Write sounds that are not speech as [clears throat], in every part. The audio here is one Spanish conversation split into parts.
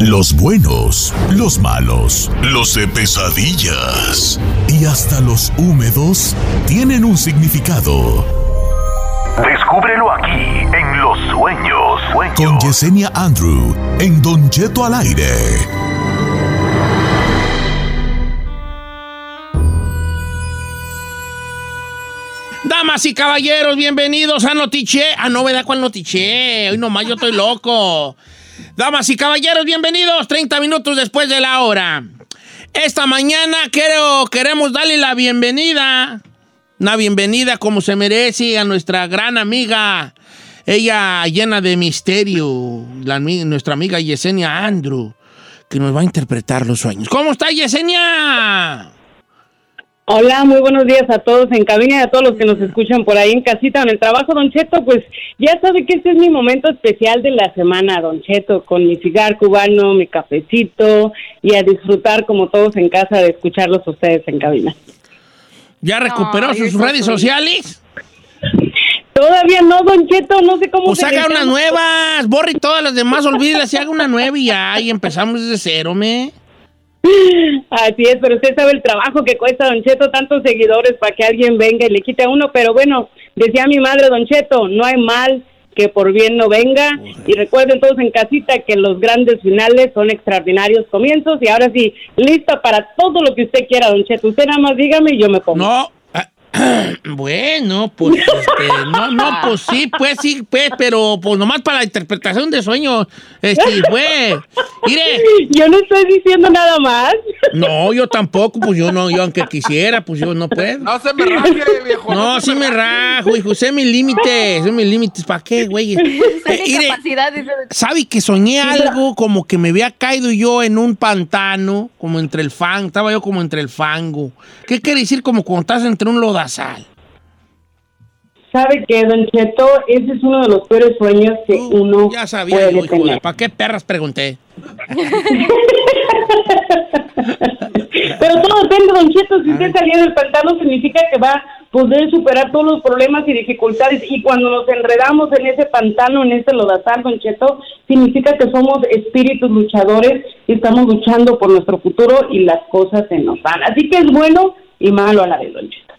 Los buenos, los malos, los de pesadillas y hasta los húmedos tienen un significado. Descúbrelo aquí en Los Sueños. Con Yesenia Andrew en Don Cheto al aire. Damas y caballeros, bienvenidos a Notiche. Ah, no, ¿verdad cuál Notiche? Hoy nomás yo estoy loco. Damas y caballeros, bienvenidos 30 minutos después de la hora. Esta mañana queremos darle la bienvenida, una bienvenida como se merece a nuestra gran amiga, ella llena de misterio, nuestra amiga Yesenia Andrew, que nos va a interpretar los sueños. ¿Cómo está Yesenia? Hola, muy buenos días a todos en cabina y a todos los que nos escuchan por ahí en casita en el trabajo, Don Cheto. Pues ya sabe que este es mi momento especial de la semana, Don Cheto, con mi cigar cubano, mi cafecito y a disfrutar como todos en casa de escucharlos a ustedes en cabina. ¿Ya recuperó sus redes sociales? Todavía no, Don Cheto, no sé cómo. Pues haga unas nuevas, borre todas las demás, olvídelas y haga una nueva y ya, y empezamos desde cero, me. Así es, pero usted sabe el trabajo que cuesta, Don Cheto, tantos seguidores para que alguien venga y le quite a uno. Pero bueno, decía mi madre, Don Cheto, no hay mal que por bien no venga. Y recuerden todos en casita que los grandes finales son extraordinarios comienzos. Y ahora sí, lista para todo lo que usted quiera, Don Cheto. Usted nada más dígame y yo me pongo. No, [clears throat] bueno, pues este, no, no, pues sí, pues sí, pues, pero pues nomás para la interpretación de sueños, este, pues, mire. Yo no estoy diciendo nada más. No, yo tampoco, pues yo no, yo aunque quisiera, pues yo no puedo. No se me raje, viejo. No, no sí me, rajo, hijo, sé mis límites, sé mis límites, ¿para qué, güey? [laughs] Eh, ¿Sabe que soñé algo como que me había caído yo en un pantano, como entre el fango, estaba yo como entre el fango? ¿Qué quiere decir como cuando estás entre un lodo sal. ¿Sabe qué, Don Cheto? Ese es uno de los peores sueños que uno ya sabía, puede tener. ¿Para qué perras pregunté? [laughs] Pero todo depende, Don Cheto. Si usted salió del pantano, significa que va a poder superar todos los problemas y dificultades. Y cuando nos enredamos en ese pantano, en ese lodazal, Don Cheto, significa que somos espíritus luchadores y estamos luchando por nuestro futuro y las cosas se nos van. Así que es bueno y malo a la vez, Don Cheto.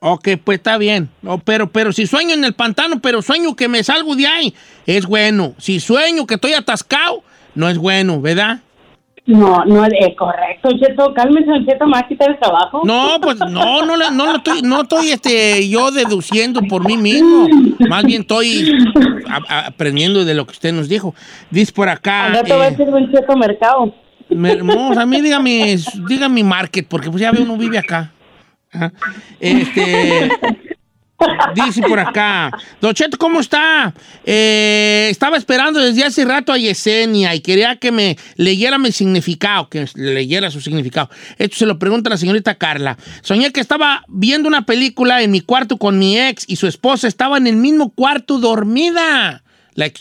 Ok, pues está bien. pero, pero si sueño en el pantano, pero sueño que me salgo de ahí, es bueno. Si sueño que estoy atascado, no es bueno, ¿verdad? No, no es correcto, Cheto. Cálmese, Cheto, ¿me va a quitar el trabajo? No, pues no, no, no, no estoy, no estoy este, yo deduciendo por mí mismo. Más bien estoy aprendiendo de lo que usted nos dijo. Dice por acá. Ahora te voy a decir un Cheto Mercado. a mí dígame, dígame market, porque pues ya ve uno vive acá. Este. Dice por acá, Don ¿cómo está? Eh, estaba esperando desde hace rato a Yesenia y quería que me leyera mi significado, que leyera su significado. Esto se lo pregunta la señorita Carla. Soñé que estaba viendo una película en mi cuarto con mi ex y su esposa estaba en el mismo cuarto dormida. La,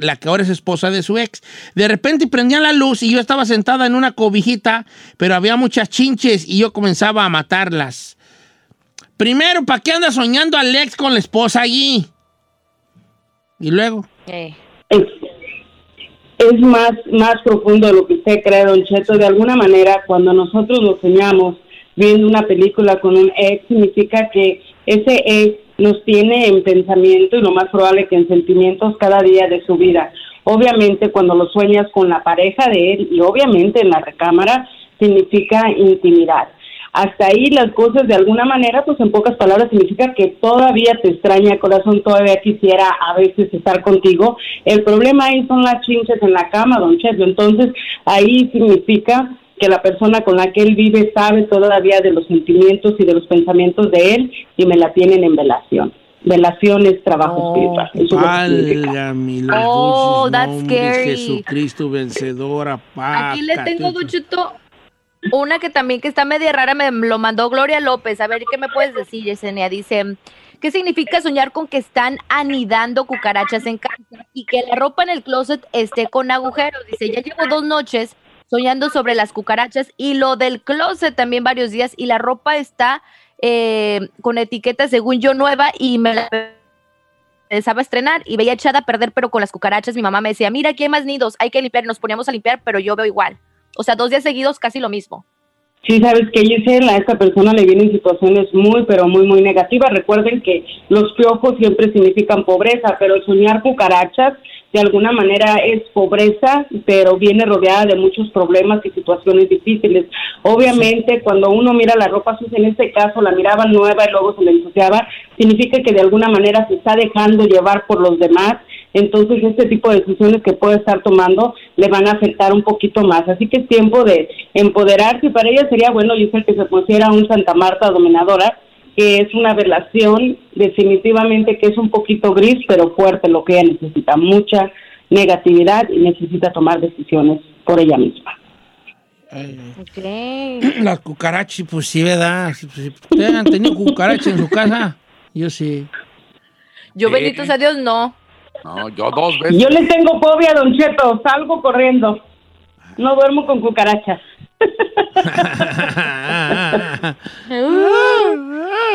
la, que ahora es esposa de su ex. De repente prendían la luz y yo estaba sentada en una cobijita, pero había muchas chinches y yo comenzaba a matarlas. Primero, ¿para qué anda soñando al ex con la esposa allí? Y luego. Es, más, más profundo de lo que usted cree, Don Cheto. De alguna manera, cuando nosotros lo soñamos viendo una película con un ex, significa que ese ex nos tiene en pensamiento y lo más probable que en sentimientos cada día de su vida. Obviamente cuando lo sueñas con la pareja de él y obviamente en la recámara significa intimidad. Hasta ahí las cosas de alguna manera, pues en pocas palabras significa que todavía te extraña corazón, todavía quisiera a veces estar contigo. El problema ahí son las chinches en la cama, don Cheto. Entonces ahí significa que la persona con la que él vive sabe todavía de los sentimientos y de los pensamientos de él y me la tienen en velación. Velación es trabajo oh, espiritual. oh, that's scary. Jesucristo vencedora. Aquí le tengo, Duchuto, una que también que está media rara, me lo mandó Gloria López. A ver, ¿qué me puedes decir, Yesenia? Dice, ¿qué significa soñar con que están anidando cucarachas en casa y que la ropa en el closet esté con agujeros? Dice, ya llevo dos noches soñando sobre las cucarachas y lo del closet también varios días y la ropa está eh, con etiqueta según yo nueva y me la empezaba a estrenar y veía echada a perder, pero con las cucarachas. Mi mamá me decía, mira, aquí hay más nidos, hay que limpiar. Nos poníamos a limpiar, pero yo veo igual. O sea, dos días seguidos casi lo mismo. Sí, sabes que Gisela, a esta persona le vienen situaciones muy, pero muy, muy negativas. Recuerden que los piojos siempre significan pobreza, pero soñar cucarachas de alguna manera es pobreza, pero viene rodeada de muchos problemas y situaciones difíciles. Obviamente, cuando uno mira la ropa sucia, en este caso la miraba nueva y luego se le ensuciaba, significa que de alguna manera se está dejando llevar por los demás. Entonces, este tipo de decisiones que puede estar tomando le van a afectar un poquito más. Así que es tiempo de empoderarse. Para ella sería bueno, yo sé que se pusiera un Santa Marta dominadora, que es una relación definitivamente que es un poquito gris, pero fuerte, lo que ella necesita, mucha negatividad y necesita tomar decisiones por ella misma. [clears throat] Las cucarachas, pues sí, ¿verdad? ¿Ustedes han tenido cucarachas en su casa? Yo sí. Yo, benditos a Dios, no. No, yo dos veces. Yo le tengo fobia, Don Cheto, salgo corriendo. No duermo con cucarachas. [laughs] [laughs] [laughs]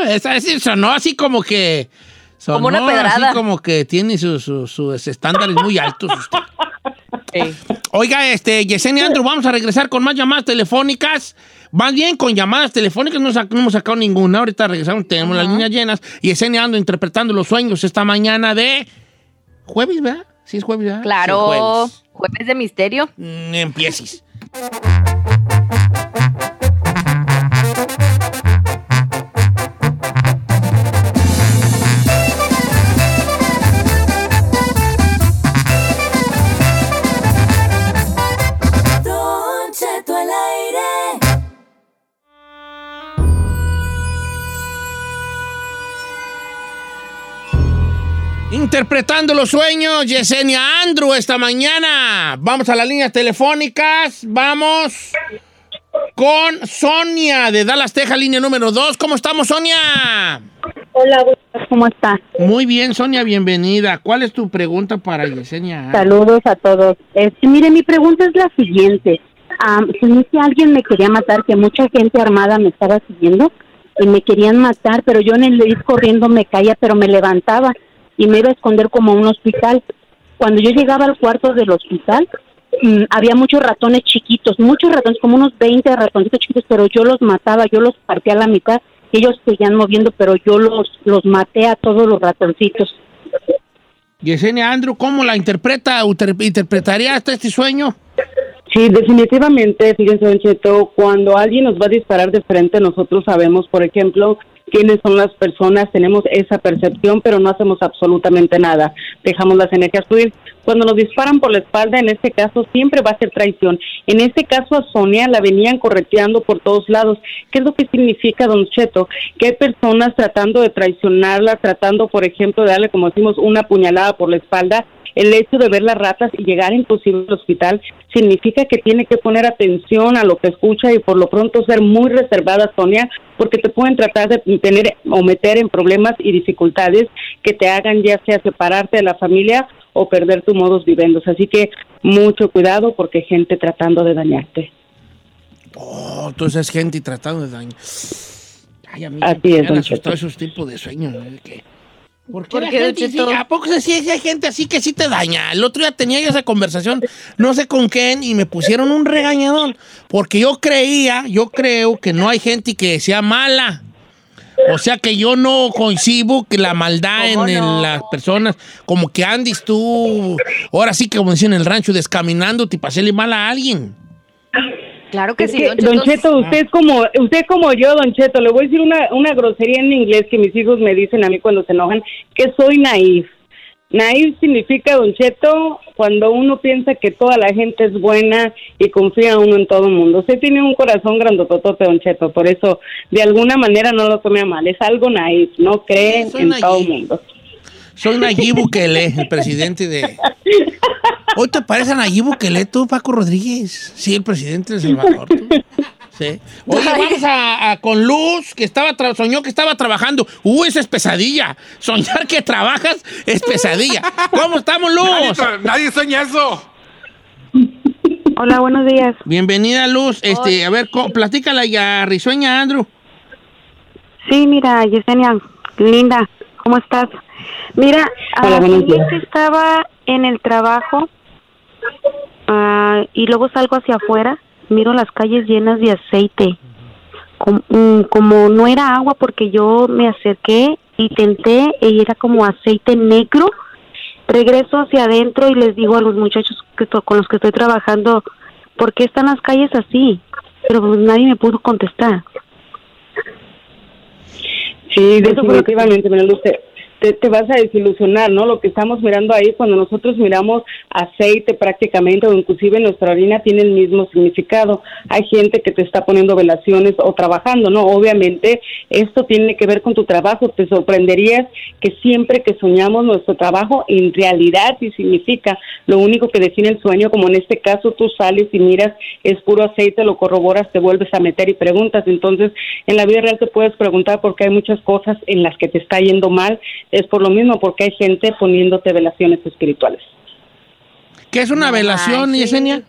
Esa es, sonó así como que. Sonó Como una pedrada. Así como que tiene sus sus- sus estándares muy altos. usted. Oiga, este, Yesenia Andrew, vamos a regresar con más llamadas telefónicas. Más bien con llamadas telefónicas, no, hemos sacado ninguna. Ahorita regresamos, tenemos las líneas llenas. Yesenia Andrew interpretando los sueños esta mañana de jueves, ¿verdad? Sí, es jueves, ¿verdad? Claro. Sí, jueves. Jueves de misterio. Mm, empieces. Interpretando los sueños, Yesenia Andrew esta mañana. Vamos a las líneas telefónicas. Vamos con Sonia de Dallas, Texas, línea número 2. ¿Cómo estamos, Sonia? Hola, ¿cómo está? Muy bien, Sonia, bienvenida. ¿Cuál es tu pregunta para Yesenia? Saludos a todos. Este, mire, mi pregunta es la siguiente. Am, si que alguien me quería matar, que mucha gente armada me estaba siguiendo y me querían matar, pero yo en el ir corriendo me caía, pero me levantaba y me iba a esconder como a un hospital. Cuando yo llegaba al cuarto del hospital, mm, había muchos ratones chiquitos, muchos ratones, como unos 20 ratoncitos chiquitos, pero yo los mataba, yo los partía a la mitad, ellos seguían moviendo, pero yo los, los maté a todos los ratoncitos. Yesenia Andrew, ¿cómo la interpreta? Inter- ¿Interpretaría hasta este sueño? Sí, definitivamente, fíjense, Don Cheto, cuando alguien nos va a disparar de frente, nosotros sabemos, por ejemplo, quiénes son las personas, tenemos esa percepción, pero no hacemos absolutamente nada. Dejamos las energías fluir. Cuando nos disparan por la espalda, en este caso, siempre va a ser traición. En este caso, a Sonia la venían correteando por todos lados. ¿Qué es lo que significa, Don Cheto? Que hay personas tratando de traicionarla, tratando, por ejemplo, de darle, como decimos, una puñalada por la espalda. El hecho de ver las ratas y llegar inclusive al hospital significa que tiene que poner atención a lo que escucha y por lo pronto ser muy reservada, Sonia, porque te pueden tratar de tener o meter en problemas y dificultades que te hagan ya sea separarte de la familia o perder tu modos vivendos. Así que mucho cuidado porque hay gente tratando de dañarte. Oh, entonces es gente tratando de dañar. Ay, a mí Así me es, han don asustado Cheto. esos tipos de sueños. ¿eh? Que- ¿Por qué ¿Por la gente sí-? ¿A poco sí, sí hay gente así que sí te daña? El otro día tenía yo esa conversación, no sé con quién, y me pusieron un regañadón. Porque yo creía, yo creo que no hay gente que sea mala. O sea que yo no coincido que la maldad en, las personas, como que andes tú, ahora sí que como dicen en el rancho, descaminándote para hacerle mal a alguien. Claro que Es sí, que, Don don Cheto. Cheto, usted es como usted como yo, Don Cheto, le voy a decir una, una grosería en inglés que mis hijos me dicen a mí cuando se enojan, que soy naif. Naif significa, Don Cheto, cuando uno piensa que toda la gente es buena y confía uno en todo el mundo. Usted tiene un corazón grandototote, Don Cheto, por eso de alguna manera no lo tome a mal. Es algo naif, no cree Sí, en naif. todo el mundo. Soy Nayib Bukele, el presidente de... [laughs] ¿Hoy te parece a Nayib Bukele tú, Paco Rodríguez? Sí, el presidente de El Salvador. tú. Sí. Oye, vamos a, a- con Luz, que estaba tra- soñó que estaba trabajando. Uh, esa es pesadilla. Soñar que trabajas es pesadilla. ¿Cómo estamos, Nadie, Luz? nadie sueña eso. Hola, buenos días. Bienvenida, Luz. Este, a ver, co- platícala ya, risueña, Andrew. Sí, mira, Yesenia, linda, ¿cómo estás? Mira, Hola, días. que estaba en el trabajo ah, y luego salgo hacia afuera, miro las calles llenas de aceite. Mm, como no era agua porque yo me acerqué y tenté y era como aceite negro. Regreso hacia adentro y les digo a los muchachos que con los que estoy trabajando, ¿por qué están las calles así? Pero pues nadie me pudo contestar. Sí, definitivamente, mira, Luz, te, vas a desilusionar, ¿no? Lo que estamos mirando ahí, cuando nosotros miramos aceite prácticamente, o inclusive nuestra orina, tiene el mismo significado. Hay gente que te está poniendo velaciones o trabajando, ¿no? Obviamente, esto tiene que ver con tu trabajo. Te sorprenderías que siempre que soñamos nuestro trabajo, en realidad sí significa. Lo único que define el sueño, como en este caso tú sales y miras, es puro aceite, lo corroboras, te vuelves a meter y preguntas. Entonces, en la vida real te puedes preguntar porque hay muchas cosas en las que te está yendo mal. Es por lo mismo, porque hay gente poniéndote velaciones espirituales. ¿Qué es una velación, manches. Yesenia?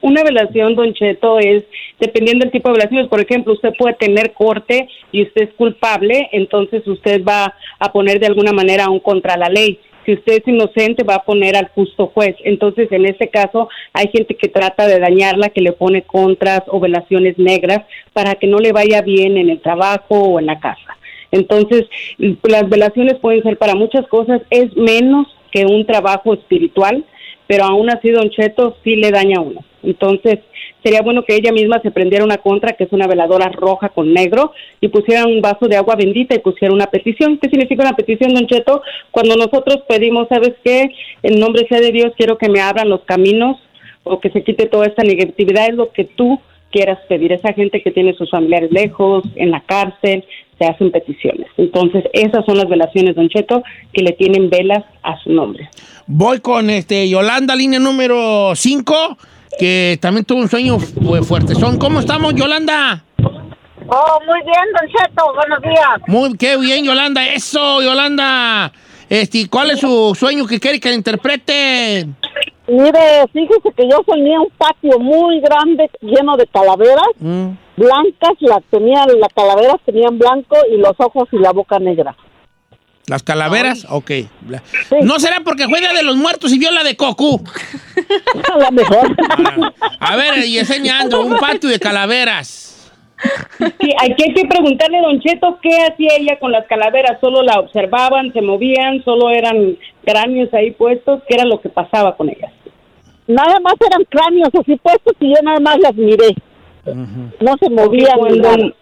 Una velación, Don Cheto, es dependiendo del tipo de velaciones. Por ejemplo, usted puede tener corte y usted es culpable, entonces usted va a poner de alguna manera un contra la ley. Si usted es inocente, va a poner al justo juez. Entonces, en este caso, hay gente que trata de dañarla, que le pone contras o velaciones negras para que no le vaya bien en el trabajo o en la casa. Entonces, las velaciones pueden ser para muchas cosas, es menos que un trabajo espiritual, pero aún así Don Cheto sí le daña a uno. Entonces, sería bueno que ella misma se prendiera una contra, que es una veladora roja con negro, y pusiera un vaso de agua bendita y pusiera una petición. ¿Qué significa una petición, Don Cheto? Cuando nosotros pedimos, ¿sabes qué? En nombre sea de Dios, quiero que me abran los caminos o que se quite toda esta negatividad, es lo que tú quieras pedir. Esa gente que tiene sus familiares lejos, en la cárcel, se hacen peticiones. Entonces, esas son las velaciones, Don Cheto, que le tienen velas a su nombre. Voy con este Yolanda, línea número 5, que también tuvo un sueño fu- fuerte. Son, ¿Cómo estamos, Yolanda? Oh, muy bien, Don Cheto, buenos días. Muy, qué bien, Yolanda. Eso, Yolanda. Este, ¿cuál es su sueño que quiere que le interprete? Mire, fíjese que yo soñé un patio muy grande lleno de calaveras Mm. blancas, la tenía, las calaveras tenían blanco y los ojos y la boca negra. ¿Las calaveras? Ok. Bla- ¿No será porque juega de los muertos y vio la de Cocu? [laughs] A lo mejor. A ver, y enseñando, un patio de calaveras. Sí, aquí hay que preguntarle, Don Cheto, ¿qué hacía ella con las calaveras? ¿Solo la observaban, se movían, solo eran cráneos ahí puestos? ¿Qué era lo que pasaba con ellas? Nada más eran cráneos así puestos y yo nada más las miré. No se movían. Cuando-.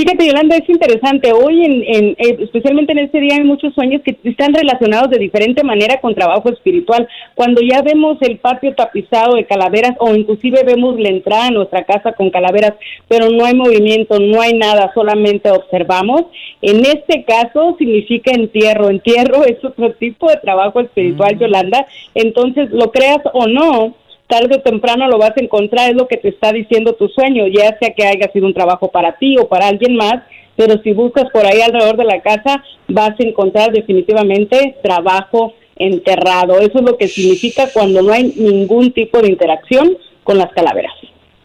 Fíjate, Yolanda, es interesante. Hoy, en, en- eh, especialmente en este día, hay muchos sueños que están relacionados de diferente manera con trabajo espiritual. Cuando ya vemos el patio tapizado de calaveras o inclusive vemos la entrada a nuestra casa con calaveras, pero no hay movimiento, no hay nada, solamente observamos. En este caso significa entierro. Entierro [laughs] es otro tipo de trabajo espiritual, Yolanda. Entonces, lo creas o no, tarde o temprano lo vas a encontrar, es lo que te está diciendo tu sueño, ya sea que haya sido un trabajo para ti o para alguien más, pero si buscas por ahí alrededor de la casa, vas a encontrar definitivamente trabajo enterrado. Eso es lo que significa cuando no hay ningún tipo de interacción con las calaveras.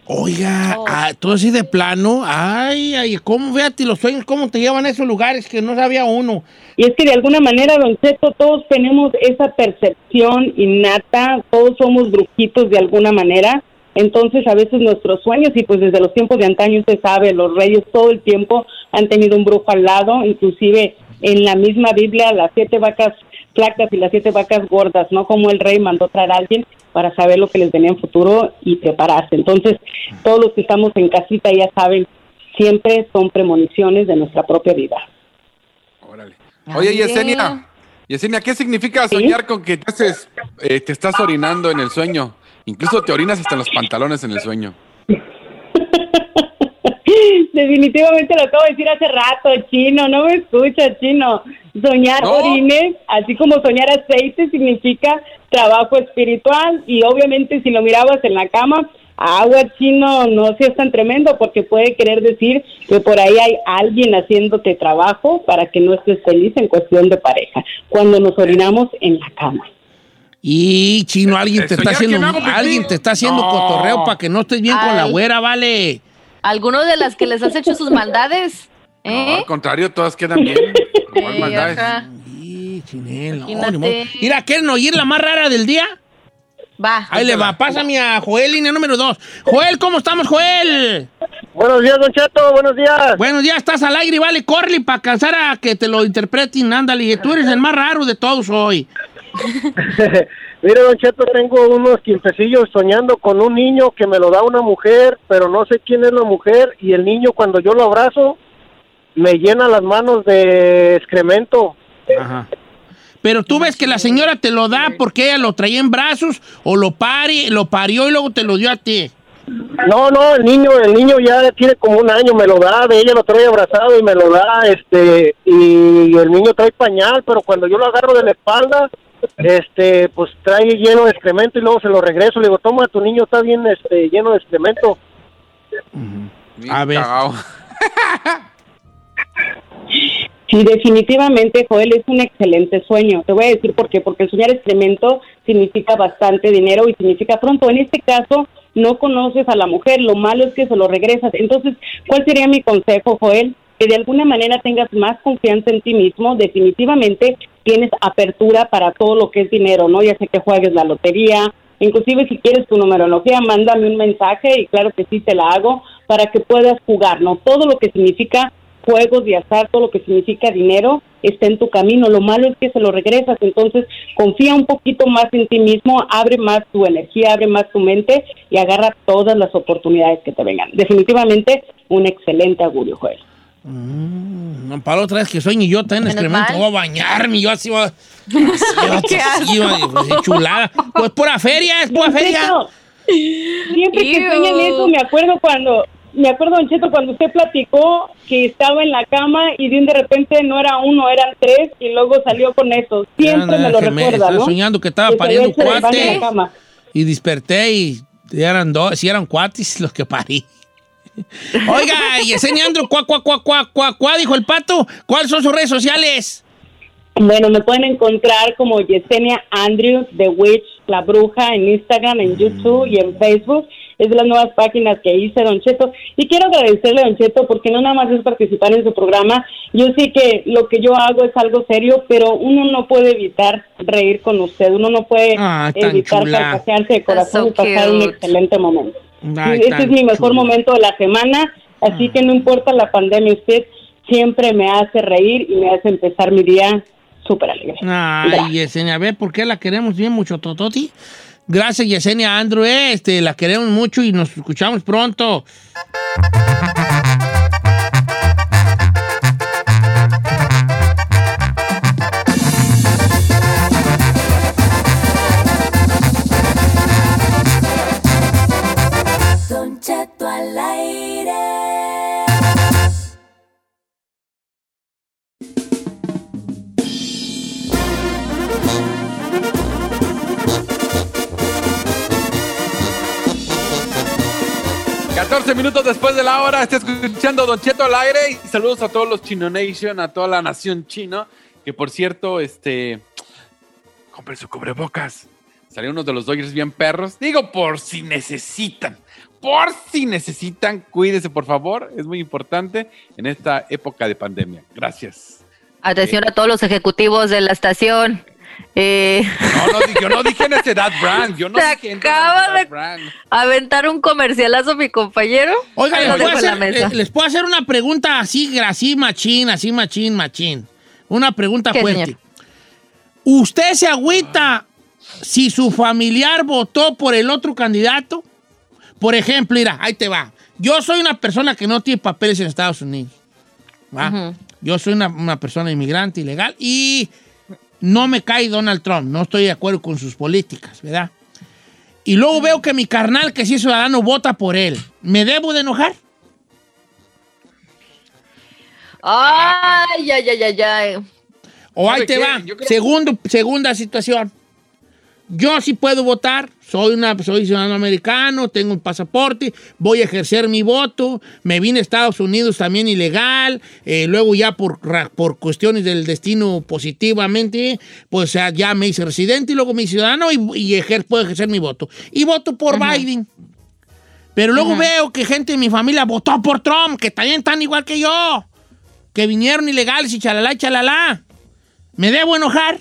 Oiga, ah, todo así de plano. Ay, ay, ¿cómo fíjate los sueños, cómo te llevan a esos lugares que no sabía uno? Y es que de alguna manera, don Cheto, todos tenemos esa percepción innata, todos somos brujitos de alguna manera. Entonces, a veces nuestros sueños, y pues desde los tiempos de antaño usted sabe, los reyes todo el tiempo han tenido un brujo al lado, inclusive en la misma Biblia, las siete vacas flacas y las siete vacas gordas, ¿no? Como el rey mandó traer a alguien para saber lo que les venía en futuro y prepararse. Entonces, todos los que estamos en casita ya saben, siempre son premoniciones de nuestra propia vida. Órale. Oye, Yesenia. Yesenia, ¿qué significa soñar con que te, haces, eh, te estás orinando en el sueño? Incluso te orinas hasta en los pantalones en el sueño. [laughs] Definitivamente lo acabo de decir hace rato, chino, no me escucha, chino. Soñar No. orines, así como soñar aceite, significa trabajo espiritual y obviamente si lo mirabas en la cama, agua chino no seas tan tremendo porque puede querer decir que por ahí hay alguien haciéndote trabajo para que no estés feliz en cuestión de pareja, cuando nos orinamos en la cama. Y chino, alguien te Soñar está haciendo, alguien te está haciendo No. cotorreo para que no estés bien con la güera, vale. ¿Alguno de las que les has hecho sus maldades? No, ¿Eh? al contrario, todas quedan bien. Igual maldades. Sí. Mira, ¿quieren oír la más rara del día? Va. Ahí le va, pásame a Joel, línea número dos. Joel, ¿cómo estamos, Joel? Buenos días, Don Cheto, buenos días. Buenos días, estás al aire y vale, corre para alcanzar a que te lo interpreten, ándale. Tú eres el más raro de todos hoy. [laughs] Mire, Don Cheto, tengo unos quimpecillos soñando con un niño que me lo da una mujer, pero no sé quién es la mujer, y el niño cuando yo lo abrazo me llena las manos de excremento. Ajá. Pero tú ves que la señora te lo da porque ella lo traía en brazos o lo pari, lo parió y luego te lo dio a ti. No, no, el niño, el niño ya tiene como un año, me lo da, de ella lo trae abrazado y me lo da, este, y el niño trae pañal, pero cuando yo lo agarro de la espalda, este, pues trae lleno de excremento y luego se lo regreso, le digo, toma, tu niño está bien, este, lleno de excremento. Bien A ver. [laughs] Sí, definitivamente, Joel, es un excelente sueño. Te voy a decir por qué. Porque soñar excremento significa bastante dinero y significa pronto. En este caso, no conoces a la mujer, lo malo es que se lo regresas. Entonces, ¿cuál sería mi consejo, Joel? Que de alguna manera tengas más confianza en ti mismo. Definitivamente tienes apertura para todo lo que es dinero, ¿no? Ya sé que juegues la lotería, Inclusive si quieres tu numerología, mándame un mensaje y claro que sí te la hago para que puedas jugar, ¿no? Todo lo que significa juegos de azar, todo lo que significa dinero está en tu camino. Lo malo es que se lo regresas, entonces confía un poquito más en ti mismo, abre más tu energía, abre más tu mente y agarra todas las oportunidades que te vengan. Definitivamente un excelente augurio, Joel. No, para otra vez que yo también Menos excremento, voy a bañarme, yo así voy a... así, [laughs] Qué así, así, pues, chulada. Pues pura feria, es pura feria. Cheto, Siempre que sueñan eso, me acuerdo cuando, me acuerdo, Don Cheto, cuando usted platicó que estaba en la cama y de un de repente no era uno, eran tres y luego salió con eso. Siempre me lo me recuerda, estaba ¿no? soñando que estaba Que pariendo ve ese del baño en cuate la cama. y desperté y eran dos, si eran cuates los que parí. [laughs] Oiga, y enseñando cuá, cuá, cuá, cuá, cuá, cuá, dijo el pato. ¿Cuáles son sus redes sociales? Bueno, me pueden encontrar como Yesenia Andrews, The Witch, La Bruja, en Instagram, en YouTube y en Facebook. Es de las nuevas páginas que hice, Don Cheto. Y quiero agradecerle, Don Cheto, porque no nada más es participar en su programa. Yo sé que lo que yo hago es algo serio, pero uno no puede evitar reír con usted. Uno no puede tan evitar carcajearse de corazón so y pasar un excelente momento. Ay, este es mi mejor momento de la semana, así que no importa la pandemia, usted siempre me hace reír y me hace empezar mi día súper alegre. Ay, Yesenia, ve por qué la queremos bien mucho, Tototi. Gracias, Yesenia Andrew. eh, Este, la queremos mucho y nos escuchamos pronto. Minutos después de la hora, está escuchando Don Cheto al aire y saludos a todos los Chino Nation, a toda la nación chino, que por cierto, este, compren su cubrebocas. Salieron unos de los Dodgers bien perros. Digo, por si necesitan, por si necesitan, cuídese por favor, es muy importante en esta época de pandemia. Gracias. Atención a todos los ejecutivos de la estación. Eh, No, no, yo no dije en ese edad brand, yo no Se dije acaba de- brand. aventar un comercialazo mi compañero. Oiga, Ahí ¿les lo puedo, dejo en la hacer, mesa. eh, les puedo hacer una pregunta así, así machín, así machín, machín. Una pregunta ¿Qué, fuerte. señor? ¿Usted se agüita si su familiar votó por el otro candidato? Por ejemplo, mira, ahí te va. Yo soy una persona que no tiene papeles en Estados Unidos. ¿va? Yo soy una, una persona inmigrante ilegal y no me cae Donald Trump. No estoy de acuerdo con sus políticas, ¿verdad? Y luego veo que mi carnal, que sí es ciudadano, vota por él. ¿Me debo de enojar? Ay, ay, ay, ay, ay. O ahí ¿Sabe te va. Segundo, segunda situación. Yo sí puedo votar, soy, una, soy ciudadano americano, tengo un pasaporte, voy a ejercer mi voto, me vine a Estados Unidos también ilegal, eh, luego ya por, por cuestiones del destino positivamente, pues ya- me hice residente y luego me hice ciudadano y, y ejer- puedo ejercer mi voto. Y voto por Biden. Pero luego veo que gente de mi familia votó por Trump, que también están igual que yo. que vinieron ilegales y chalala, y chalala. ¿Me debo enojar?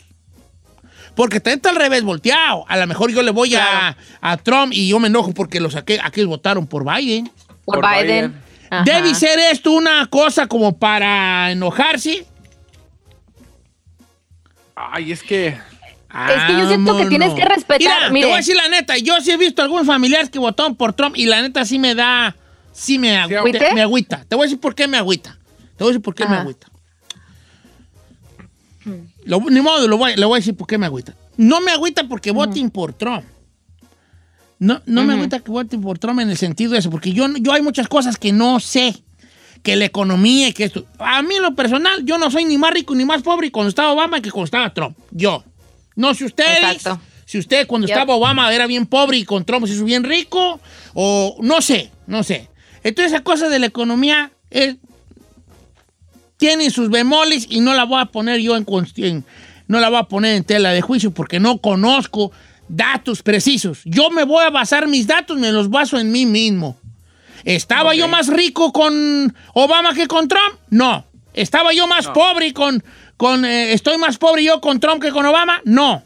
Porque está está al revés volteado. A lo mejor yo le voy a, a Trump y yo me enojo porque los saqué, aquellos votaron por Biden. Por, Por Biden. Biden. ¿Debe ser esto una cosa como para enojarse? Ay, es que. Es que yo siento que tienes que respetar, Mira, mire. te voy a decir la neta. Yo sí he visto algunos familiares que votaron por Trump y la neta sí me da. Sí me, agü- agüite? te- me agüita. Te voy a decir por qué me agüita. Te voy a decir por qué me agüita. Lo- ni modo, lo voy, le voy a decir por qué me agüita. No me agüita porque voten por Trump. No, no me agüita que voten por Trump en el sentido de eso, porque yo, yo hay muchas cosas que no sé. Que la economía y que esto. A mí en lo personal, yo no soy ni más rico ni más pobre cuando estaba Obama que cuando estaba Trump. Yo. No sé ustedes. Exacto. Si usted cuando estaba Obama era bien pobre y con Trump se hizo bien rico, o no sé, no sé. Entonces esa cosa de la economía eh, tiene sus bemoles y no la voy a poner yo en, en- no la voy a poner en tela de juicio porque no conozco datos precisos. Yo me voy a basar mis datos, me los baso en mí mismo. ¿Estaba yo más rico con Obama que con Trump? No. ¿Estaba yo más pobre con, con eh, estoy más pobre yo con Trump que con Obama? No.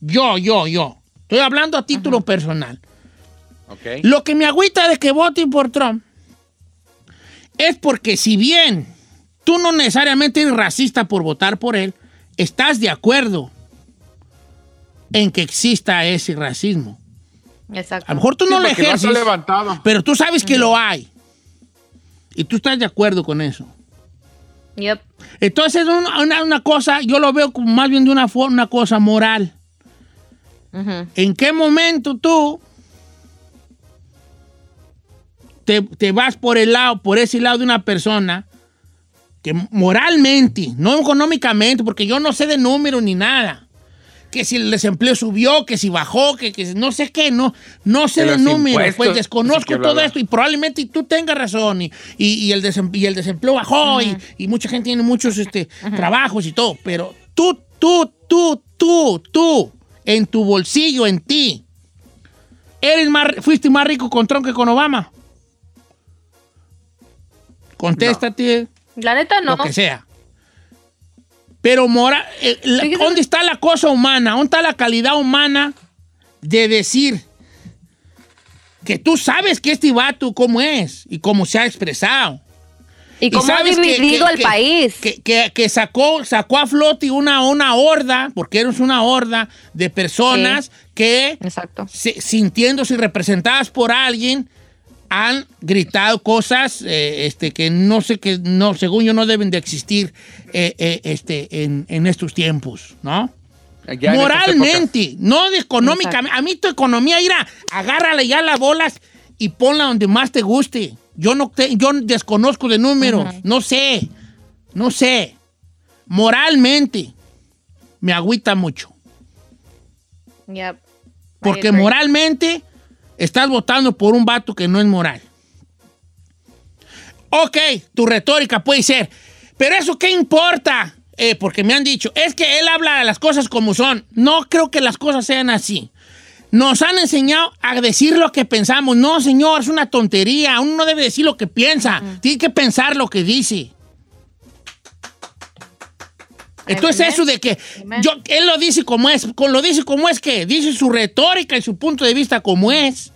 Yo, yo, yo. Estoy hablando a título personal. Ok. Lo que me agüita de que voten por Trump es porque si bien tú no necesariamente eres racista por votar por él, estás de acuerdo en que exista ese racismo. Exacto. A lo mejor tú no Sí, lo ejerces, levantado. pero tú sabes que lo hay. Y tú estás de acuerdo con eso. Yep. Entonces, una, una- una cosa, yo lo veo como más bien de una, forma, una cosa moral. ¿En qué momento tú te, te vas por el lado, por ese lado de una persona que moralmente, no económicamente, porque yo no sé de números ni nada, que si el desempleo subió, que si bajó, que, que no sé qué, no, no sé de los números, pues desconozco bla, todo bla. esto y probablemente tú tengas razón y, y- y el, desem- y el desempleo bajó y, y mucha gente tiene muchos este, trabajos y todo, pero tú, tú, tú, tú, tú, en tu bolsillo, en ti, ¿eres más, ¿fuiste más rico con Trump que con Obama? Contéstate La neta no. lo que sea. Pero mora, eh, la- ¿dónde está la cosa humana? ¿Dónde está la calidad humana de decir que tú sabes que este vato cómo es y cómo se ha expresado? Y cómo ha que- dividido que- el país. Que, que- sacó, sacó a flote una, una horda, porque eres una horda de personas que Exacto. se- sintiéndose representadas por alguien, han gritado cosas eh, este, que no sé, que no, según yo no deben de existir eh, eh, este, en, en estos tiempos, ¿no? Ya Moralmente, no de económicamente. A mí tu economía, ira, agárrala ya las bolas y ponla donde más te guste. Yo no te- yo desconozco de números, no sé, no sé. Moralmente, me agüita mucho. Yep. Porque moralmente estás votando por un vato que no es moral. Ok, tu retórica puede ser, pero eso qué importa? Eh, porque me han dicho, es que él habla de las cosas como son. No creo que las cosas sean así. Nos han enseñado a decir lo que pensamos. No, señor, es una tontería. Uno no debe decir lo que piensa. Tiene que pensar lo que dice. Entonces eso de que yo, él lo dice como es, con lo dice como es que dice su retórica y su punto de vista como es.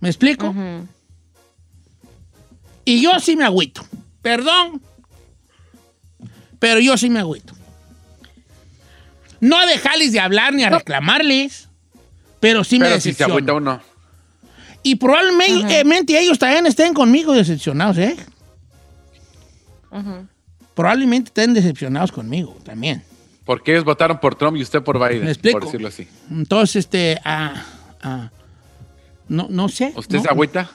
¿Me explico? Y yo sí me agüito. Perdón. Pero yo sí me agüito. No a dejarles de hablar ni a reclamarles. Pero sí me si se decepciono. agüita uno. Y probablemente ellos también estén conmigo decepcionados, ¿eh? Ujú. Probablemente estén decepcionados conmigo también. Porque ellos votaron por Trump y usted por Biden. ¿Me explico? Por decirlo así. Entonces, este, ah, ah, no, no sé. ¿Usted ¿no? se agüita?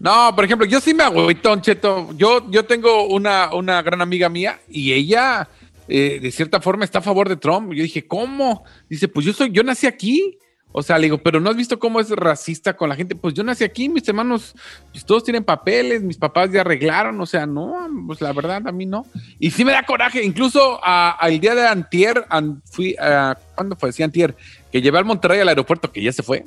No, por ejemplo, yo sí me agüito, Cheto. Yo, yo tengo una, una gran amiga mía y ella, eh, de cierta forma, está a favor de Trump. Yo dije, ¿cómo? Dice, pues yo soy, yo nací aquí. O sea, le digo, pero ¿no has visto cómo es racista con la gente? Pues yo nací aquí, mis hermanos, pues todos tienen papeles, mis papás ya arreglaron, o sea, no, pues la verdad, a mí no. Y sí me da coraje, incluso al día de antier, an- fui, a, ¿cuándo fue? Sí, antier, que llevé al Monterrey al aeropuerto, que ya se fue,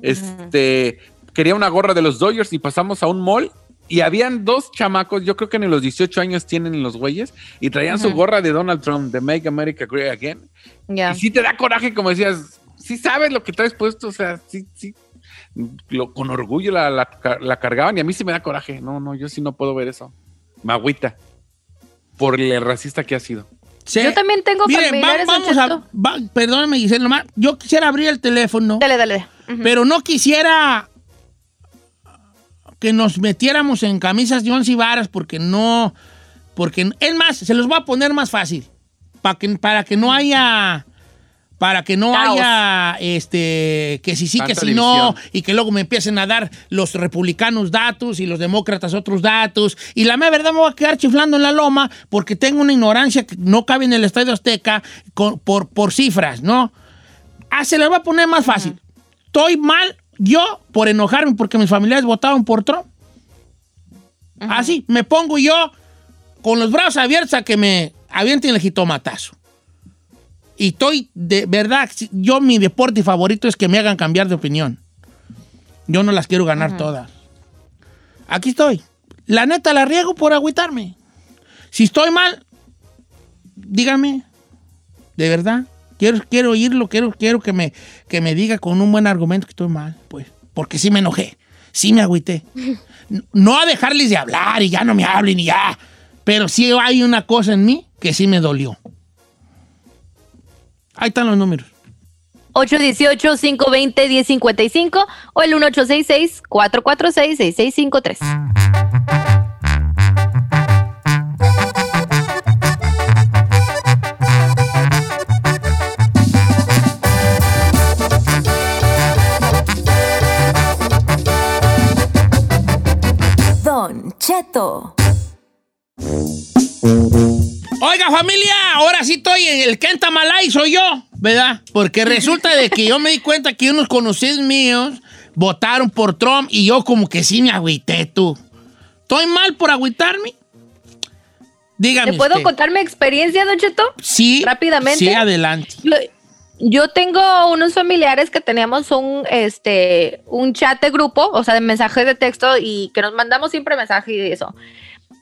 este, quería una gorra de los Dodgers y pasamos a un mall Y habían dos chamacos, yo creo que en los 18 años tienen los güeyes, y traían su Ujú. gorra de Donald Trump, de Make America Great Again. Ya. Y sí te da coraje, como decías, sí sabes lo que traes puesto, o sea, sí, sí. Lo, con orgullo la, la, la cargaban y a mí sí me da coraje. No, no, yo sí no puedo ver eso. Me agüita. Por el racista que ha sido. Sí. Yo también tengo Miren, va- familiares, vamos a. Va- perdóname, Giselle, nomás. Yo quisiera abrir el teléfono, Dale, dale. Pero no quisiera que nos metiéramos en camisas de once varas porque no. Porque es más, se los voy a poner más fácil. Para que, para que no haya. Para que no Caos. haya este que si sí, que si no, y que luego me empiecen a dar los republicanos datos y los demócratas otros datos. Y la mera verdad me voy a quedar chiflando en la loma porque tengo una ignorancia que no cabe en el Estadio Azteca con- por, por cifras, ¿no? Ah, se les va a poner más fácil. Estoy mal yo por enojarme porque mis familiares votaron por Trump. Así, me pongo yo con los brazos abiertos a que me avienten el jitomatazo. Y estoy, de verdad, yo mi deporte favorito es que me hagan cambiar de opinión. Yo no las quiero ganar todas. Aquí estoy. La neta la riego por agüitarme. Si estoy mal, dígame. De verdad. Quiero, quiero oírlo, quiero, quiero que, me, que me diga con un buen argumento que estoy mal, pues. Porque sí me enojé, sí me agüité. [laughs] No a dejarles de hablar y ya no me hablen y ya. Pero sí hay una cosa en mí que sí me dolió. Ahí están los números. 818-520-1055 o el 1866-446-6653. Don Cheto. Oiga, familia, ahora sí estoy en el Kenta Malay, soy yo, ¿verdad? Porque resulta de que yo me di cuenta que unos conocidos míos votaron por Trump y yo como que sí me agüité, tú. ¿Estoy mal por agüitarme? Dígame ¿Te puedo usted. contar mi experiencia, Don Cheto? Sí. rápidamente? Sí, adelante. Yo, yo tengo unos familiares que teníamos un, este, un chat de grupo, o sea, de mensajes de texto y que nos mandamos siempre mensajes y eso.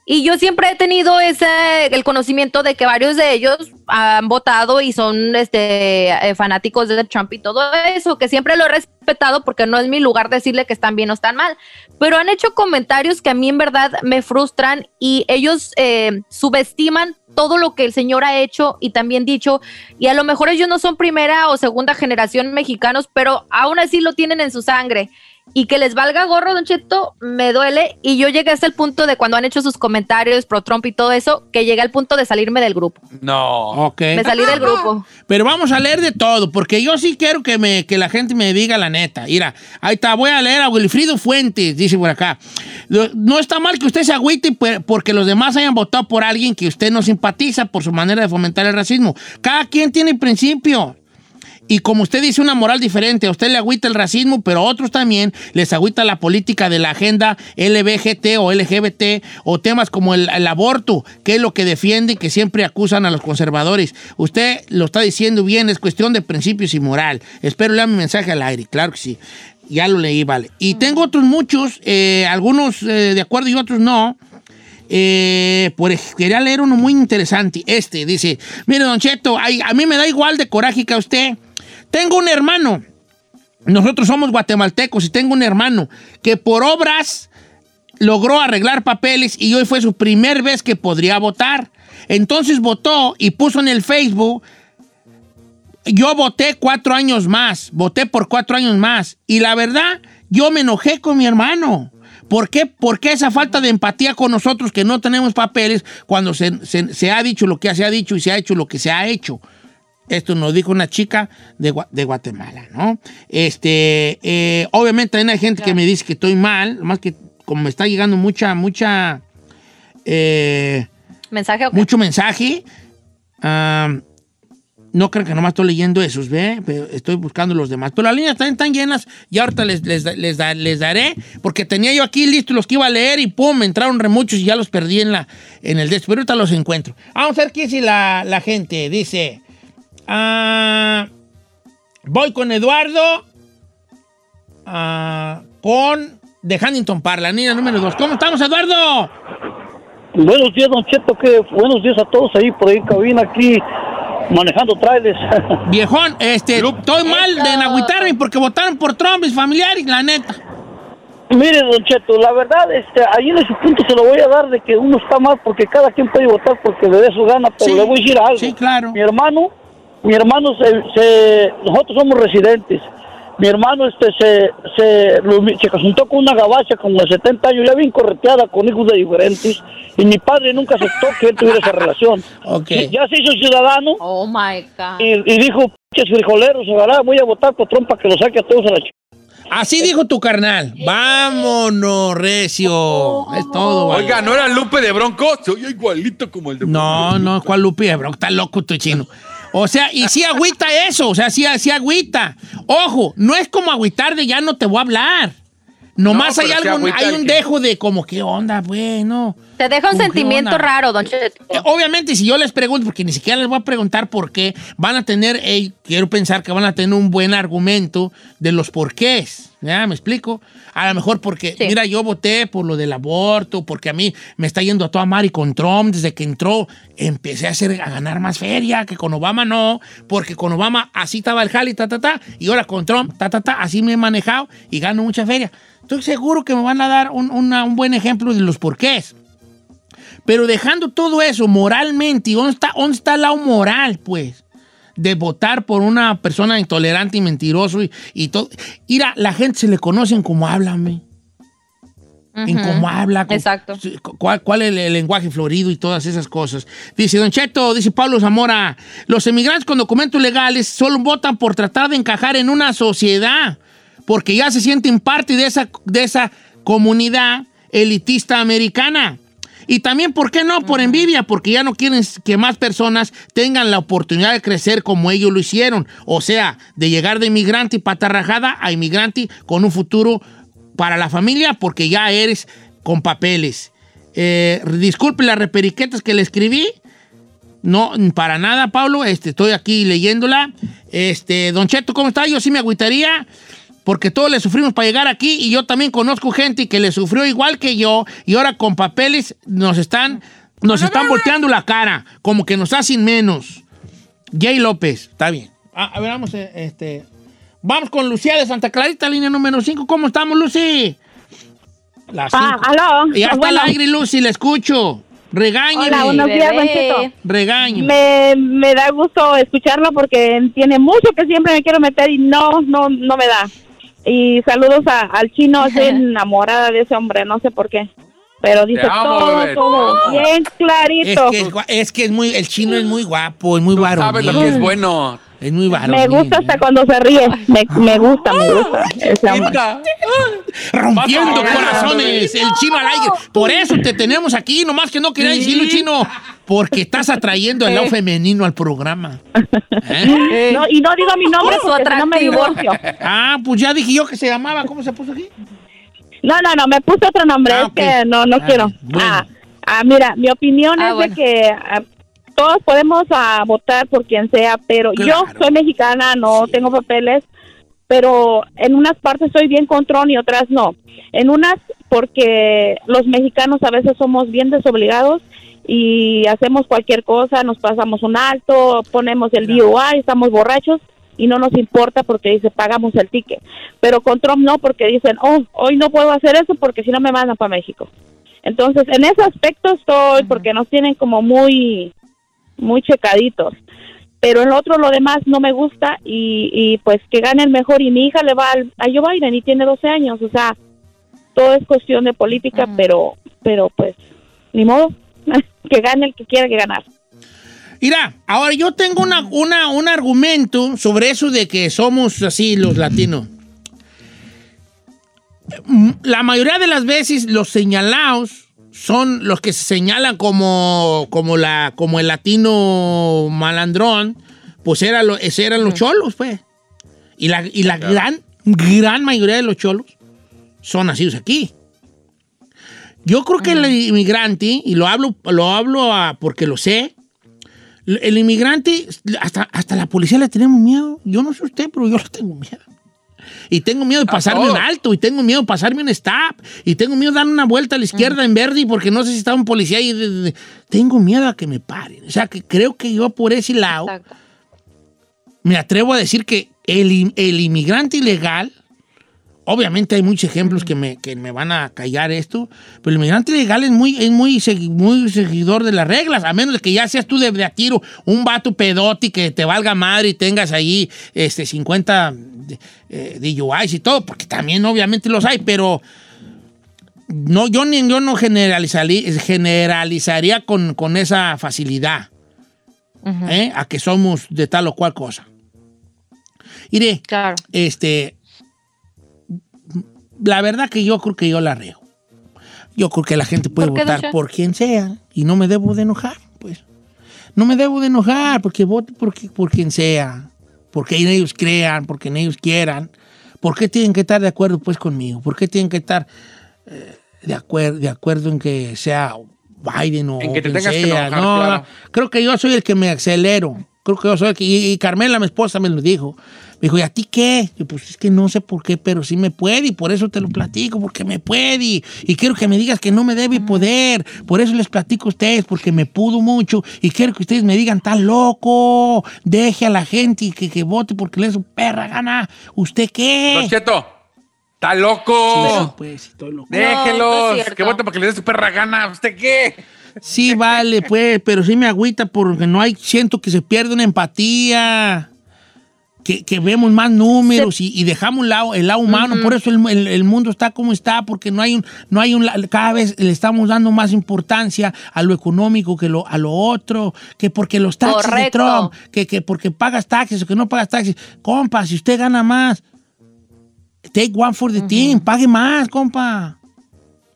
Y yo siempre he tenido ese, el conocimiento de que varios de ellos han votado y son este, eh, fanáticos de Trump y todo eso, que siempre lo he respetado porque no es mi lugar decirle que están bien o están mal. Pero han hecho comentarios que a mí en verdad me frustran y ellos eh, subestiman todo lo que el señor ha hecho y también dicho. Y a lo mejor ellos no son primera o segunda generación mexicanos, pero aún así lo tienen en su sangre. Y que les valga gorro, Don Cheto, me duele. Y yo llegué hasta el punto de cuando han hecho sus comentarios pro Trump y todo eso, que llegué al punto de salirme del grupo. No. Ok. Me salí del grupo. Pero vamos a leer de todo, porque yo sí quiero que, me, que la gente me diga la neta. Mira, ahí está, voy a leer a Wilfrido Fuentes, dice por acá. No está mal que usted se agüite por- porque los demás hayan votado por alguien que usted no simpatiza por su manera de fomentar el racismo. Cada quien tiene principio. Y como usted dice, una moral diferente. A usted le agüita el racismo, pero a otros también les agüita la política de la agenda LBGT o LGBT o temas como el, el aborto, que es lo que defienden, que siempre acusan a los conservadores. Usted lo está diciendo bien, es cuestión de principios y moral. Espero lea mi mensaje al aire, claro que sí. Ya lo leí, vale. Y tengo otros muchos, eh, algunos eh, de acuerdo y otros no. Eh, por quería leer uno muy interesante. Este dice: Mire, Don Cheto, ay, a mí me da igual de coraje que a usted. Tengo un hermano. Nosotros somos guatemaltecos y tengo un hermano que por obras logró arreglar papeles y hoy fue su primer vez que podría votar. Entonces votó y puso en el Facebook. Yo voté cuatro años más, voté por cuatro años más. Y la verdad, yo me enojé con mi hermano. ¿Por qué? ¿Por qué esa falta de empatía con nosotros que no tenemos papeles cuando se, se- se ha dicho lo que se ha dicho y se ha hecho lo que se ha hecho? Esto nos dijo una chica de, de Guatemala, ¿no? Este, eh, obviamente también hay gente que me dice que estoy mal, más que como me está llegando mucha, mucha, eh, Mensaje. mucho mensaje. no creo que nomás estoy leyendo esos, ¿ve? Pero estoy buscando los demás. Pero las líneas están tan llenas y ahorita les, les, les da- les daré, porque tenía yo aquí listos los que iba a leer y pum, me entraron remuchos y ya los perdí en, la, en el desk. Pero ahorita los encuentro. Vamos a ver qué dice la, la gente. Dice, ah, voy con Eduardo, ah, con de Huntington Park, la niña número dos. ¿Cómo estamos, Eduardo? Buenos días, Don Cheto, que buenos días a todos ahí por ahí en cabina aquí manejando trailers. [laughs] Viejón, este, estoy mal de agüitarme porque votaron por Trump, mis familiares, la neta. Mire, Don Cheto, la verdad, este, ahí en ese punto se lo voy a dar de que uno está mal porque cada quien puede votar porque le dé su gana, pero Sí, le voy a decir algo. sí, claro. Mi hermano, mi hermano se, se- nosotros somos residentes. Mi hermano este se se, se juntó con una gabacha como de 70 años, ya bien correteada con hijos de diferentes, y mi padre nunca aceptó que él tuviera esa relación. Ok. Ya se hizo ciudadano Oh my God. y, y dijo, pinches frijoleros, ojalá voy a votar por Trump para que lo saque a todos a la ch... Así dijo tu carnal. Vámonos, recio. Es todo, vale. Oiga, ¿no era Lupe de Bronco? Soy igualito como el de No, no, ¿cuál Lupi? Bro, está loco tu chino. O sea, y sí agüita eso, o sea, sí, sí agüita. Ojo, no es como agüitar de ya no te voy a hablar. Nomás No, hay algo, hay un dejo de como, ¿qué onda, bueno? Te deja un ¿Con qué sentimiento raro, Don Cheto. Eh, Obviamente, si yo les pregunto, porque ni siquiera les voy a preguntar por qué, van a tener, eh, quiero pensar que van a tener un buen argumento de los porqués. ¿Ya? ¿Me explico? A lo mejor porque, Sí. mira, yo voté por lo del aborto, porque a mí me está yendo a toda mar y con Trump, desde que entró, empecé a, hacer, a ganar más feria, que con Obama no, porque con Obama así estaba el jali, ta, ta, ta, y ahora con Trump, ta, ta, ta, así me he manejado y gano mucha feria. Estoy seguro que me van a dar un, una- un buen ejemplo de los porqués. Pero dejando todo eso moralmente, ¿y ¿dónde está, dónde está el lado moral, pues? De votar por una persona intolerante y mentiroso y, y todo. Mira, la gente se le conocen como háblame. En Ujú. cómo habla. con- Exacto. ¿Cuál, cuál es el, el lenguaje florido y todas esas cosas? Dice Don Cheto, dice Pablo Zamora, los emigrantes con documentos legales solo votan por tratar de encajar en una sociedad, porque ya se sienten parte de esa, de esa comunidad elitista americana. Y también, ¿por qué no? Por envidia, porque ya no quieren que más personas tengan la oportunidad de crecer como ellos lo hicieron. O sea, de llegar de inmigrante y patarrajada a inmigrante con un futuro para la familia, porque ya eres con papeles. Eh, disculpe las reperiquetas que le escribí. No, para nada, Pablo. Este, estoy aquí leyéndola. Este, Don Cheto, ¿cómo está? Yo sí me agüitaría. Porque todos le sufrimos para llegar aquí y yo también conozco gente que le sufrió igual que yo y ahora con papeles nos están, nos están volteando la cara, como que nos hacen menos. Jay López, está bien. Ah, a ver, vamos, eh, este, vamos con Lucía de Santa Clarita, línea número 5. ¿Cómo estamos, Lucy? La Ah, aló. Ya está Bueno. al aire, Lucy, la escucho. Regáñeme. Hola, buenos días. Regáñeme. Me, me da gusto escucharlo porque tiene mucho que siempre me quiero meter y no, no, no me da. Y saludos a- al chino, [laughs] estoy enamorada de ese hombre, no sé por qué. Pero dice amo, todo, bebé. todo bien Es clarito. que es, que es muy, el chino es muy guapo, es muy varonil. ¿Sabes lo que es bueno? Es muy varonil. Me gusta hasta cuando se ríe. Me, me gusta, me gusta. Rompiendo corazones, el chino al aire. Por eso te tenemos aquí, nomás que no quería decirlo, chino. Porque estás atrayendo el lado femenino al programa. ¿Eh? No, y no digo mi nombre Por su porque no me divorcio. Ah, pues ya dije yo que se llamaba. ¿Cómo se puso aquí? No, no, no, me puse otro nombre, Ah, es que no, no Ah, quiero. bueno. Ah, ah, mira, mi opinión Ah, es bueno. de que ah, todos podemos ah, votar por quien sea, pero Claro. yo soy mexicana, no tengo papeles, pero en unas partes soy bien contrón y otras no. En unas porque los mexicanos a veces somos bien desobligados y hacemos cualquier cosa, nos pasamos un alto, ponemos el DUI, estamos borrachos y no nos importa porque dice pagamos el ticket. Pero con Trump no porque dicen, oh, hoy no puedo hacer eso porque si no me mandan para México. Entonces, en ese aspecto estoy porque nos tienen como muy, muy checaditos. Pero en lo otro, lo demás no me gusta y, y pues que gane el mejor. Y mi hija le va al- a Joe Biden y tiene 12 años. O sea, todo es cuestión de política, pero, pero pues, ni modo. [laughs] que gane el que quiera que ganar. Mira, ahora yo tengo una, una- un argumento sobre eso de que somos así los latinos. Mm, La mayoría de las veces los señalados son los que se señalan como, como, la, como el latino malandrón, pues era lo- ese eran los cholos, pues. Y la, y la gran, gran mayoría de los cholos son nacidos aquí. Yo creo que el inmigrante, y lo hablo, lo hablo ah, porque lo sé, el inmigrante, hasta, hasta la policía le tenemos miedo. Yo no sé usted, pero yo le tengo miedo. Y tengo miedo de pasarme un alto. Y tengo miedo de pasarme un stop. Y tengo miedo de dar una vuelta a la izquierda en verde porque no sé si está un policía de- de- tengo miedo a que me paren. O sea, que creo que yo por ese lado Exacto. me atrevo a decir que el, el inmigrante ilegal, obviamente hay muchos ejemplos que me, que me van a callar esto, pero el inmigrante ilegal es muy, es muy, segui- muy seguidor de las reglas, a menos de que ya seas tú de, de a tiro un vato pedote y que te valga madre y tengas ahí este, 50 eh, DUIs y todo, porque también obviamente los hay, pero no, yo, ni, yo no generalizaría, generalizaría con, con esa facilidad. ¿eh? a que somos de tal o cual cosa. Iré, Claro. este, la verdad que yo creo que yo la riego. Yo creo que la gente puede ¿Por votar por quien sea y no me debo de enojar, pues. No me debo de enojar porque vote por, por quien sea, porque ellos crean, porque ellos quieran. ¿Por qué tienen que estar de acuerdo pues conmigo? ¿Por qué tienen que estar eh, de, acuer- de acuerdo en que sea Biden o En que te tengas que sea? enojar, no, claro. creo que yo soy el que me acelero. Creo que yo soy el que... Y, y Carmela, mi esposa, me lo dijo. Me dijo, ¿y a ti qué? Yo, pues es que no sé por qué, pero sí me puede y por eso te lo platico, porque me puede. Y, y quiero que me digas que no me debe poder. Por eso les platico a ustedes, porque me pudo mucho. Y quiero que ustedes me digan, está loco. Deje a la gente y que, que vote porque le es su perra gana. ¿Usted qué? Don Cheto, está Sí, loco. sí, pues, sí, estoy loco. No, no Déjelos. es cierto. que voten para que le dé su perra gana. ¿Usted qué? Sí, vale, pues, pero sí me agüita porque no hay, siento que se pierde una empatía, que, que vemos más números y, y dejamos el lado, el lado humano, por eso el, el- el mundo está como está, porque no hay un, no hay un, la- cada vez le estamos dando más importancia a lo económico que lo, a lo otro, que porque los taxes de Correcto. Trump, que, que porque pagas taxes o que no pagas taxes, compa, si usted gana más, take one for the team, pague más, compa.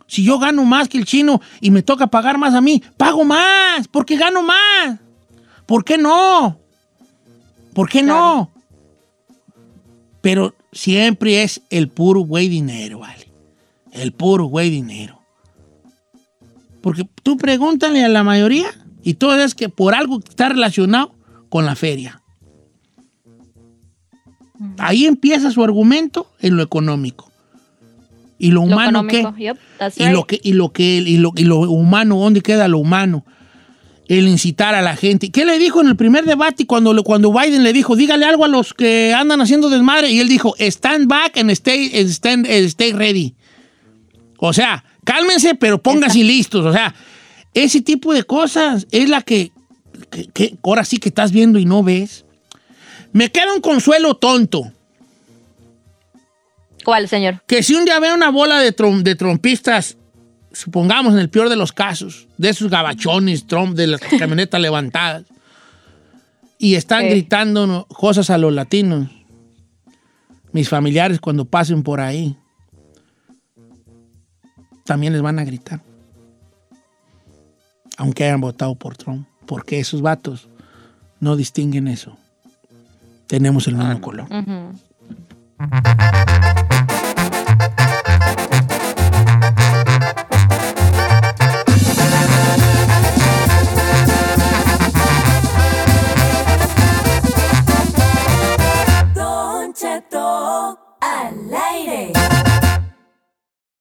Si yo gano más que el chino y me toca pagar más a mí, pago más, porque gano más. ¿Por qué no? ¿Por qué no? Pero siempre es el puro güey dinero, ¿vale? El puro güey dinero. Porque tú pregúntale a la mayoría y todo es que por algo está relacionado con la feria. Ahí empieza su argumento en lo económico. ¿Y lo Lo humano qué? económico. Yep, y right. lo que y lo que y lo, y lo humano dónde queda lo humano el incitar a la gente. Qué le dijo en el primer debate cuando cuando Biden le dijo dígale algo a los que andan haciendo desmadre y él dijo stand back and stay and stand and stay ready o sea cálmense pero pónganse listos. O sea ese tipo de cosas es la que, que- que ahora sí que estás viendo y no ves. Me queda un consuelo tonto. ¿Cuál, señor? que si un día ve una bola de, trom- de trompistas, supongamos en el peor de los casos, de esos gabachones, tromp, de las [laughs] camionetas levantadas, y están Sí. gritando cosas a los latinos, mis familiares cuando pasen por ahí, también les van a gritar, aunque hayan votado por Trump, porque esos vatos no distinguen eso. Tenemos el mismo color. Ujú.